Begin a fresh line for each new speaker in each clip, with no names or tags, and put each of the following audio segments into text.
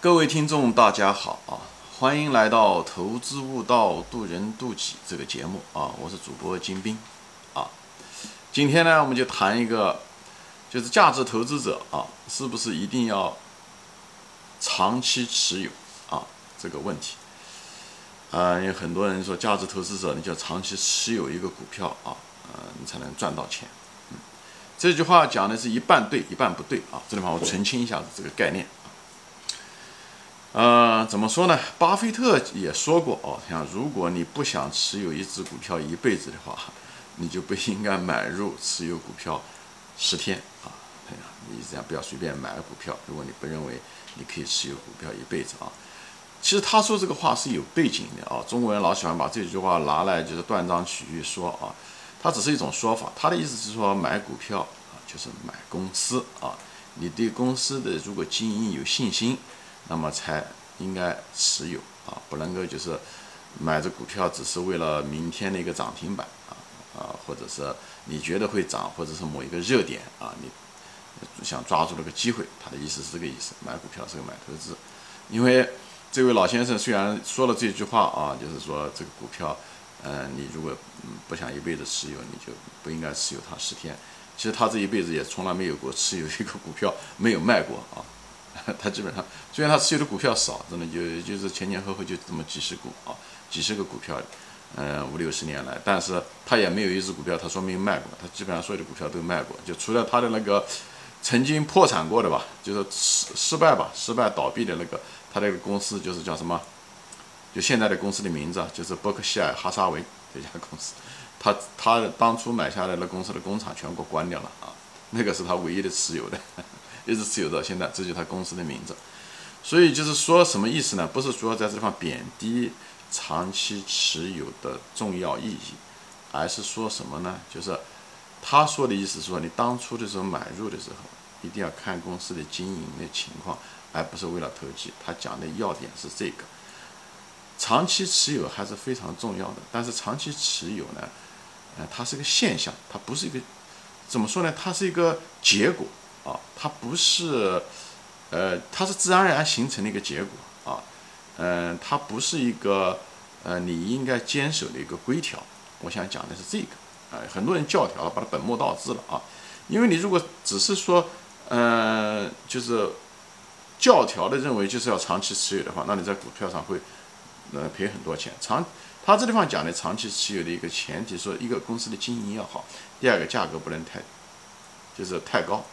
各位听众，大家好啊！欢迎来到《投资悟道，渡人渡己》这个节目啊！我是主播金兵啊。今天呢，我们就谈一个，就是价值投资者啊，是不是一定要长期持有啊这个问题啊？有很多人说，价值投资者你就要长期持有一个股票啊，呃，你才能赚到钱。这句话讲的是一半对，一半不对啊。这地方我澄清一下子这个概念。呃，怎么说呢？巴菲特也说过哦，像如果你不想持有一只股票一辈子的话，你就不应该买入持有股票十天啊。你这样不要随便买股票。如果你不认为你可以持有股票一辈子啊，其实他说这个话是有背景的啊。中国人老喜欢把这句话拿来就是断章取义说啊，他只是一种说法。他的意思是说买股票啊，就是买公司啊。你对公司的如果经营有信心。那么才应该持有啊，不能够就是买这股票只是为了明天的一个涨停板啊啊，或者是你觉得会涨，或者是某一个热点啊，你想抓住那个机会。他的意思是这个意思，买股票是个买投资。因为这位老先生虽然说了这句话啊，就是说这个股票，嗯，你如果不想一辈子持有，你就不应该持有它十天。其实他这一辈子也从来没有过持有一个股票没有卖过啊。他基本上，虽然他持有的股票少，真的就就是前前后后就这么几十股啊，几十个股票，嗯，五六十年来，但是他也没有一只股票他说没有卖过，他基本上所有的股票都卖过，就除了他的那个曾经破产过的吧，就是失失败吧，失败倒闭的那个，他那个公司就是叫什么，就现在的公司的名字，就是伯克希尔哈撒韦这家公司，他他当初买下来那公司的工厂全部关掉了啊，那个是他唯一的持有的。一直持有到现在，这就是他公司的名字。所以就是说什么意思呢？不是说在这地方贬低长期持有的重要意义，而是说什么呢？就是他说的意思说，你当初的时候买入的时候，一定要看公司的经营的情况，而不是为了投机。他讲的要点是这个，长期持有还是非常重要的。但是长期持有呢，呃，它是个现象，它不是一个怎么说呢？它是一个结果。啊，它不是，呃，它是自然而然形成的一个结果啊，嗯，它不是一个，呃，你应该坚守的一个规条。我想讲的是这个，啊，很多人教条了，把它本末倒置了啊。因为你如果只是说，呃，就是教条的认为就是要长期持有的话，那你在股票上会，呃，赔很多钱。长，他这地方讲的长期持有的一个前提，说一个公司的经营要好，第二个价格不能太，就是太高。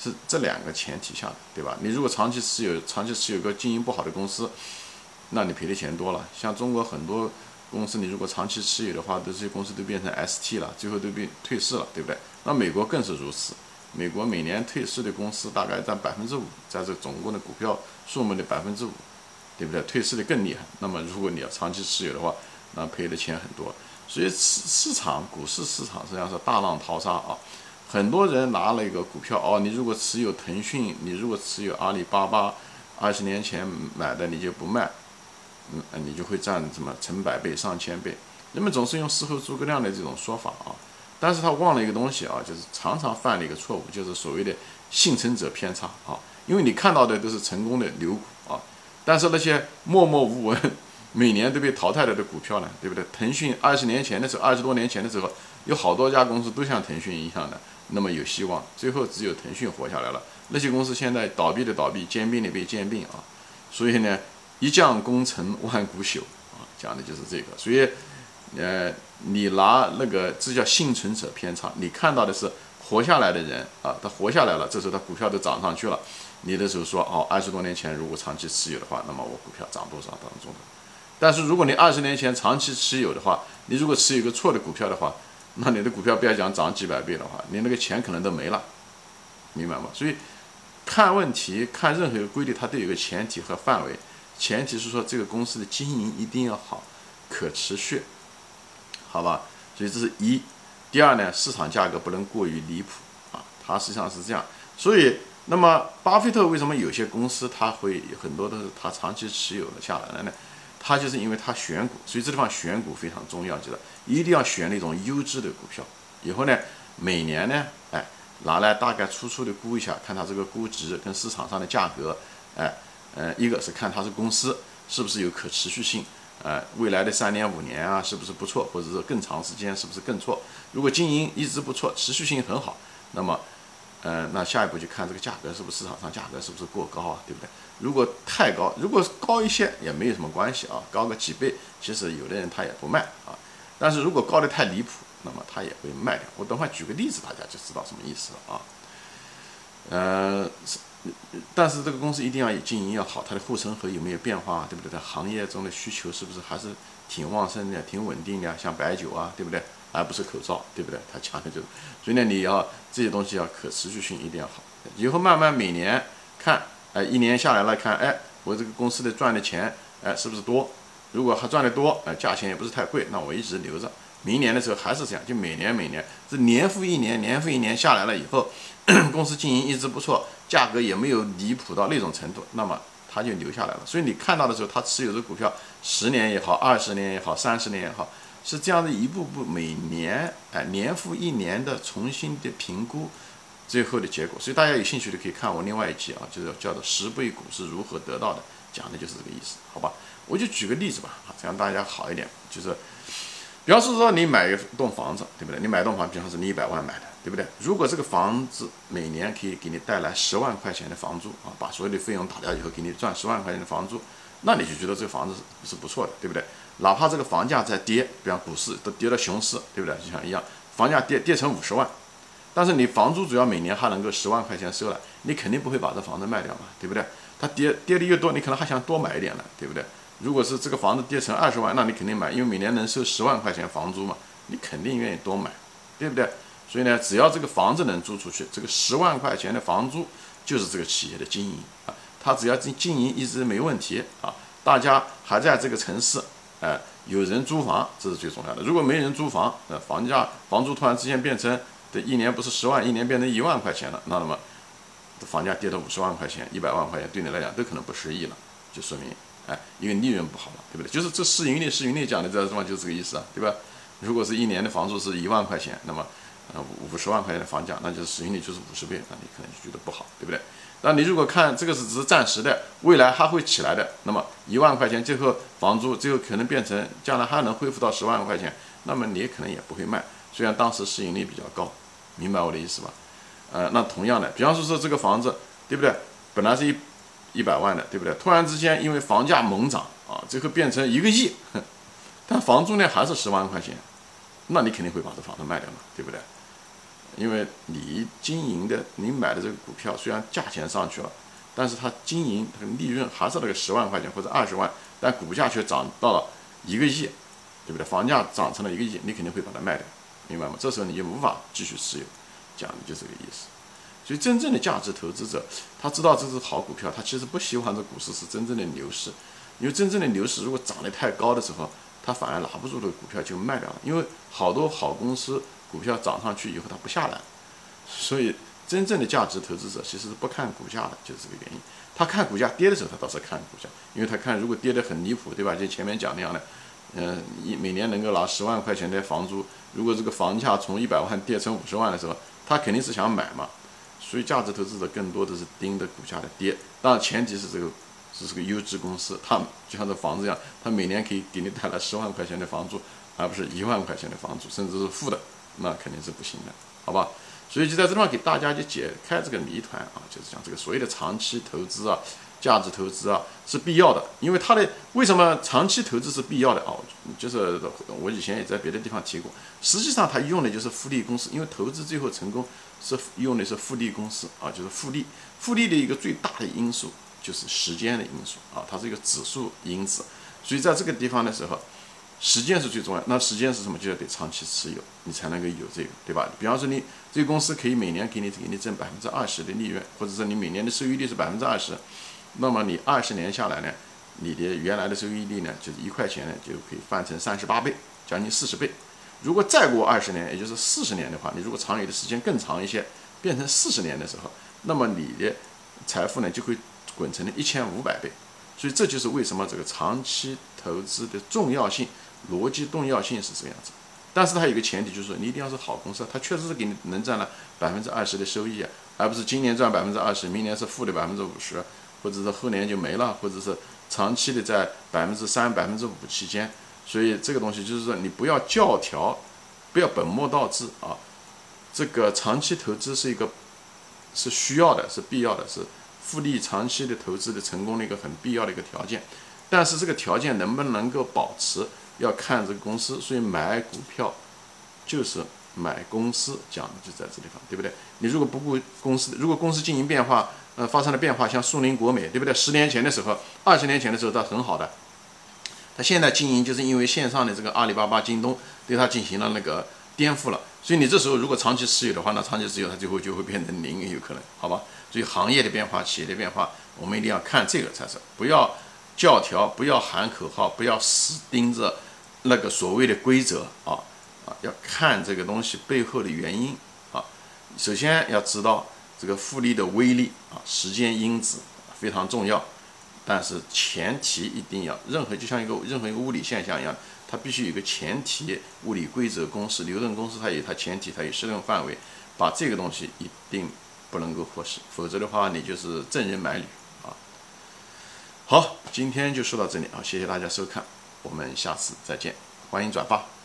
是这两个前提下的，对吧？你如果长期持有，长期持有个经营不好的公司，那你赔的钱多了。像中国很多公司，你如果长期持有的话，这些公司都变成 ST 了，最后都变退市了，对不对？那美国更是如此，美国每年退市的公司大概占百分之五，在这总共的股票数目的百分之五，对不对？退市的更厉害。那么如果你要长期持有的话，那赔的钱很多。所以市市场股市市场实际上是大浪淘沙啊。很多人拿了一个股票哦，你如果持有腾讯，你如果持有阿里巴巴，二十年前买的你就不卖，嗯，你就会赚什么成百倍、上千倍。人们总是用事后诸葛亮的这种说法啊，但是他忘了一个东西啊，就是常常犯了一个错误，就是所谓的幸存者偏差啊。因为你看到的都是成功的牛股啊，但是那些默默无闻、每年都被淘汰了的股票呢，对不对？腾讯二十年前的时候，二十多年前的时候，有好多家公司都像腾讯一样的。那么有希望，最后只有腾讯活下来了。那些公司现在倒闭的倒闭，兼并的被兼并啊。所以呢，一将功成万骨朽啊，讲的就是这个。所以，呃，你拿那个这叫幸存者偏差，你看到的是活下来的人啊，他活下来了，这时候他股票都涨上去了。你的时候说哦，二十多年前如果长期持有的话，那么我股票涨多少当中的。但是如果你二十年前长期持有的话，你如果持有一个错的股票的话，那你的股票不要讲涨几百倍的话，你那个钱可能都没了，明白吗？所以看问题看任何一个规律，它都有个前提和范围。前提是说这个公司的经营一定要好，可持续，好吧？所以这是一。第二呢，市场价格不能过于离谱啊，它实际上是这样。所以，那么巴菲特为什么有些公司他会很多都是他长期持有的下来了呢？他就是因为他选股，所以这地方选股非常重要，记得一定要选那种优质的股票。以后呢，每年呢，哎，拿来大概粗粗的估一下，看它这个估值跟市场上的价格，哎，呃，一个是看它是公司是不是有可持续性，呃，未来的三年五年啊是不是不错，或者是更长时间是不是更错？如果经营一直不错，持续性很好，那么，呃，那下一步就看这个价格是不是市场上价格是不是过高啊，对不对？如果太高，如果高一些也没有什么关系啊，高个几倍，其实有的人他也不卖啊。但是如果高的太离谱，那么他也会卖掉。我等会举个例子，大家就知道什么意思了啊。呃，但是这个公司一定要经营要好，它的护城河有没有变化，对不对？在行业中的需求是不是还是挺旺盛的、挺稳定的？像白酒啊，对不对？而不是口罩，对不对？他讲的就是，所以呢，你要这些东西要可持续性一定要好。以后慢慢每年看。哎，一年下来了，看，哎，我这个公司的赚的钱，哎，是不是多？如果还赚的多，哎，价钱也不是太贵，那我一直留着。明年的时候还是这样，就每年每年这年复一年，年复一年下来了以后，公司经营一直不错，价格也没有离谱到那种程度，那么他就留下来了。所以你看到的时候，他持有的股票十年也好，二十年也好，三十年也好，是这样的一步步每年，哎，年复一年的重新的评估。最后的结果，所以大家有兴趣的可以看我另外一集啊，就是叫做十倍股是如何得到的，讲的就是这个意思，好吧？我就举个例子吧，啊，这样大家好一点。就是，比方说说你买一栋房子，对不对？你买栋房，比方说你一百万买的，对不对？如果这个房子每年可以给你带来十万块钱的房租啊，把所有的费用打掉以后，给你赚十万块钱的房租，那你就觉得这个房子是不错的，对不对？哪怕这个房价在跌，比方股市都跌到熊市，对不对？就像一样，房价跌跌成五十万。但是你房租主要每年还能够十万块钱收了，你肯定不会把这房子卖掉嘛，对不对？它跌跌的越多，你可能还想多买一点了，对不对？如果是这个房子跌成二十万，那你肯定买，因为每年能收十万块钱房租嘛，你肯定愿意多买，对不对？所以呢，只要这个房子能租出去，这个十万块钱的房租就是这个企业的经营啊，它只要经经营一直没问题啊，大家还在这个城市，哎，有人租房，这是最重要的。如果没人租房，呃，房价房租突然之间变成。这一年不是十万，一年变成一万块钱了，那那么房价跌到五十万块钱、一百万块钱，对你来讲都可能不适宜了，就说明哎，因为利润不好了，对不对？就是这市盈率、市盈率讲的这地方就是这个意思啊，对吧？如果是一年的房租是一万块钱，那么呃五十万块钱的房价，那就是市盈率就是五十倍，那你可能就觉得不好，那你如果看这个是只是暂时的，未来还会起来的，那么一万块钱最后房租最后可能变成将来还能恢复到十万块钱，那么你可能也不会卖。虽然当时市盈率比较高，明白我的意思吧？呃，那同样的，比方说说这个房子，对不对？本来是一一百万的，对不对？突然之间因为房价猛涨啊，最后变成一个亿，但房租呢还是十万块钱，那你肯定会把这房子卖掉嘛，对不对？因为你经营的，你买的这个股票虽然价钱上去了，但是它经营它的利润还是那个十万块钱或者二十万，但股价却涨到了一个亿，对不对？房价涨成了一个亿，你肯定会把它卖掉。明白吗？这时候你就无法继续持有，讲的就是这个意思。所以真正的价值投资者，他知道这是好股票，他其实不希望这股市是真正的牛市，因为真正的牛市如果涨得太高的时候，他反而拿不住的股票就卖掉了。因为好多好公司股票涨上去以后它不下来，所以真正的价值投资者其实是不看股价的，就是这个原因。他看股价跌的时候，他倒是看股价，因为他看如果跌得很离谱，对吧？就前面讲那样的。嗯，一每年能够拿十万块钱的房租，如果这个房价从一百万跌成五十万的时候，他肯定是想买嘛。所以价值投资者更多的是盯着股价的跌，当然前提是这个是是个优质公司，它就像这房子一样，它每年可以给你带来十万块钱的房租，而不是一万块钱的房租，甚至是负的，那肯定是不行的，好吧？所以就在这地方给大家就解开这个谜团啊，就是讲这个所谓的长期投资啊。价值投资啊是必要的，因为它的为什么长期投资是必要的啊？就是我以前也在别的地方提过，实际上它用的就是复利公式，因为投资最后成功是用的是复利公式啊，就是复利。复利的一个最大的因素就是时间的因素啊，它是一个指数因子，所以在这个地方的时候，时间是最重要。那时间是什么？就要得长期持有，你才能够有这个，对吧？比方说你这个公司可以每年给你给你挣百分之二十的利润，或者说你每年的收益率是百分之二十。那么你二十年下来呢，你的原来的收益率呢，就是一块钱呢，就可以翻成三十八倍，将近四十倍。如果再过二十年，也就是四十年的话，你如果长有的时间更长一些，变成四十年的时候，那么你的财富呢就会滚成了一千五百倍。所以这就是为什么这个长期投资的重要性，逻辑重要性是这个样子。但是它有个前提，就是说你一定要是好公司，它确实是给你能赚了百分之二十的收益啊，而不是今年赚百分之二十，明年是负的百分之五十。或者是后年就没了，或者是长期的在百分之三、百分之五期间。所以这个东西就是说，你不要教条，不要本末倒置啊。这个长期投资是一个是需要的，是必要的，是复利长期的投资的成功的一个很必要的一个条件。但是这个条件能不能够保持，要看这个公司。所以买股票就是买公司，讲的就在这地方，对不对？你如果不顾公司，如果公司经营变化，呃，发生了变化，像苏宁国美，对不对？十年前的时候，二十年前的时候，它很好的。它现在经营就是因为线上的这个阿里巴巴、京东对它进行了那个颠覆了，所以你这时候如果长期持有的话，那长期持有它最后就会变成零，有可能，好吧？所以行业的变化、企业的变化，我们一定要看这个才是，不要教条，不要喊口号，不要死盯着那个所谓的规则啊啊，要看这个东西背后的原因啊。首先要知道这个复利的威力啊，时间因子非常重要。但是前提一定要，任何就像一个任何一个物理现象一样，它必须有个前提，物理规则公式、牛顿公式，它有它前提，它有适用范围，把这个东西一定不能够忽视，否则的话你就是赠人买履啊。好，今天就说到这里啊，谢谢大家收看，我们下次再见，欢迎转发。